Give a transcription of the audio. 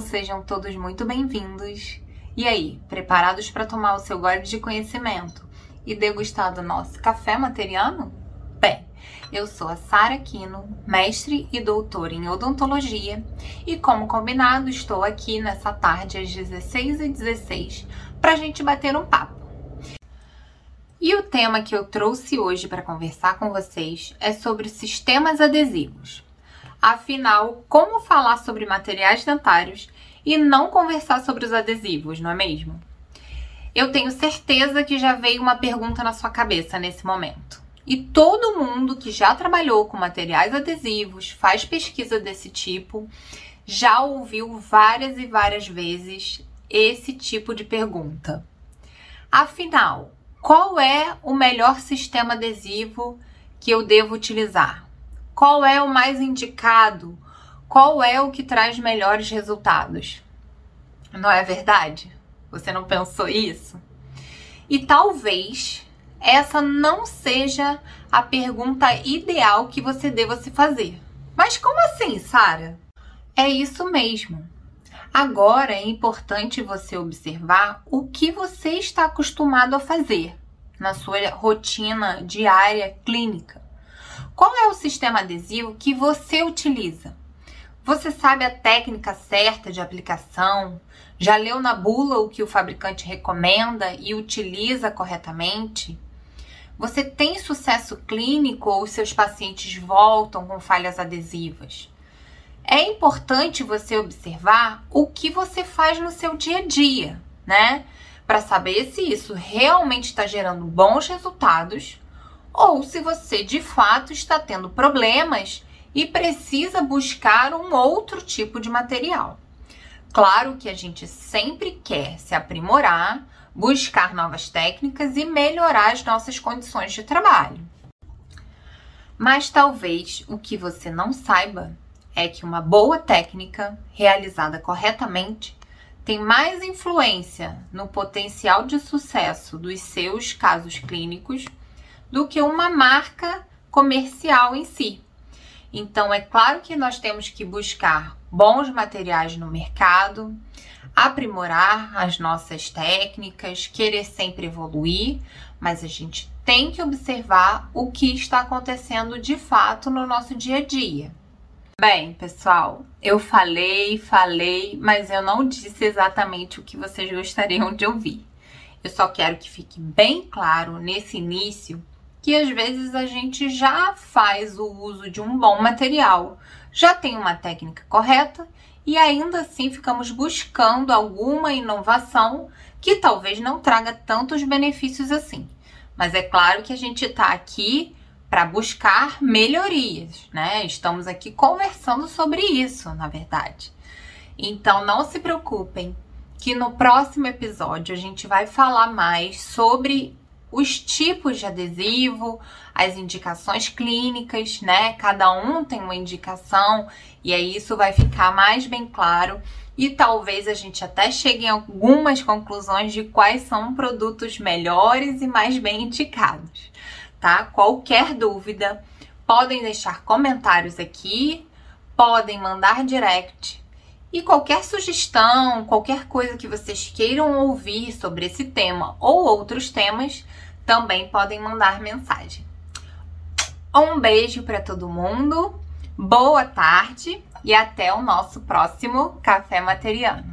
Sejam todos muito bem-vindos. E aí, preparados para tomar o seu gole de conhecimento e degustar do nosso café materiano? Bem, eu sou a Sara Quino, mestre e doutora em odontologia, e como combinado, estou aqui nessa tarde às 16h16 para a gente bater um papo. E o tema que eu trouxe hoje para conversar com vocês é sobre sistemas adesivos. Afinal, como falar sobre materiais dentários e não conversar sobre os adesivos, não é mesmo? Eu tenho certeza que já veio uma pergunta na sua cabeça nesse momento. E todo mundo que já trabalhou com materiais adesivos, faz pesquisa desse tipo, já ouviu várias e várias vezes esse tipo de pergunta. Afinal, qual é o melhor sistema adesivo que eu devo utilizar? Qual é o mais indicado? Qual é o que traz melhores resultados? Não é verdade? Você não pensou isso? E talvez essa não seja a pergunta ideal que você deva se fazer. Mas como assim, Sara? É isso mesmo. Agora é importante você observar o que você está acostumado a fazer na sua rotina diária clínica. Qual é o sistema adesivo que você utiliza? Você sabe a técnica certa de aplicação? Já leu na bula o que o fabricante recomenda e utiliza corretamente? Você tem sucesso clínico ou seus pacientes voltam com falhas adesivas? É importante você observar o que você faz no seu dia a dia, né? Para saber se isso realmente está gerando bons resultados ou se você de fato está tendo problemas e precisa buscar um outro tipo de material. Claro que a gente sempre quer se aprimorar, buscar novas técnicas e melhorar as nossas condições de trabalho. Mas talvez o que você não saiba é que uma boa técnica, realizada corretamente, tem mais influência no potencial de sucesso dos seus casos clínicos do que uma marca comercial em si. Então, é claro que nós temos que buscar bons materiais no mercado, aprimorar as nossas técnicas, querer sempre evoluir, mas a gente tem que observar o que está acontecendo de fato no nosso dia a dia. Bem, pessoal, eu falei, falei, mas eu não disse exatamente o que vocês gostariam de ouvir. Eu só quero que fique bem claro nesse início que às vezes a gente já faz o uso de um bom material, já tem uma técnica correta e ainda assim ficamos buscando alguma inovação que talvez não traga tantos benefícios assim. Mas é claro que a gente está aqui para buscar melhorias, né? Estamos aqui conversando sobre isso, na verdade. Então não se preocupem que no próximo episódio a gente vai falar mais sobre os tipos de adesivo, as indicações clínicas, né? Cada um tem uma indicação e aí isso vai ficar mais bem claro e talvez a gente até chegue em algumas conclusões de quais são produtos melhores e mais bem indicados, tá? Qualquer dúvida, podem deixar comentários aqui, podem mandar direct e qualquer sugestão, qualquer coisa que vocês queiram ouvir sobre esse tema ou outros temas, também podem mandar mensagem. Um beijo para todo mundo, boa tarde e até o nosso próximo Café Materiano.